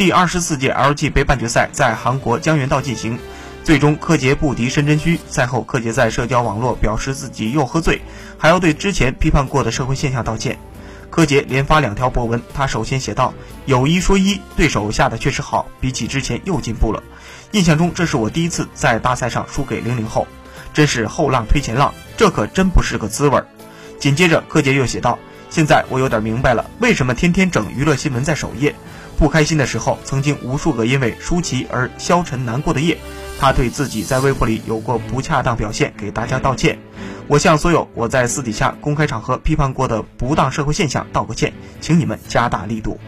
第二十四届 LG 杯半决赛在韩国江原道进行，最终柯洁不敌申真虚。赛后，柯洁在社交网络表示自己又喝醉，还要对之前批判过的社会现象道歉。柯洁连发两条博文，他首先写道：“有一说一，对手下的确实好，比起之前又进步了。印象中这是我第一次在大赛上输给零零后，真是后浪推前浪，这可真不是个滋味。”紧接着，柯洁又写道：“现在我有点明白了，为什么天天整娱乐新闻在首页。不开心的时候，曾经无数个因为舒淇而消沉难过的夜。他对自己在微博里有过不恰当表现，给大家道歉。”我向所有我在私底下公开场合批判过的不当社会现象道个歉，请你们加大力度。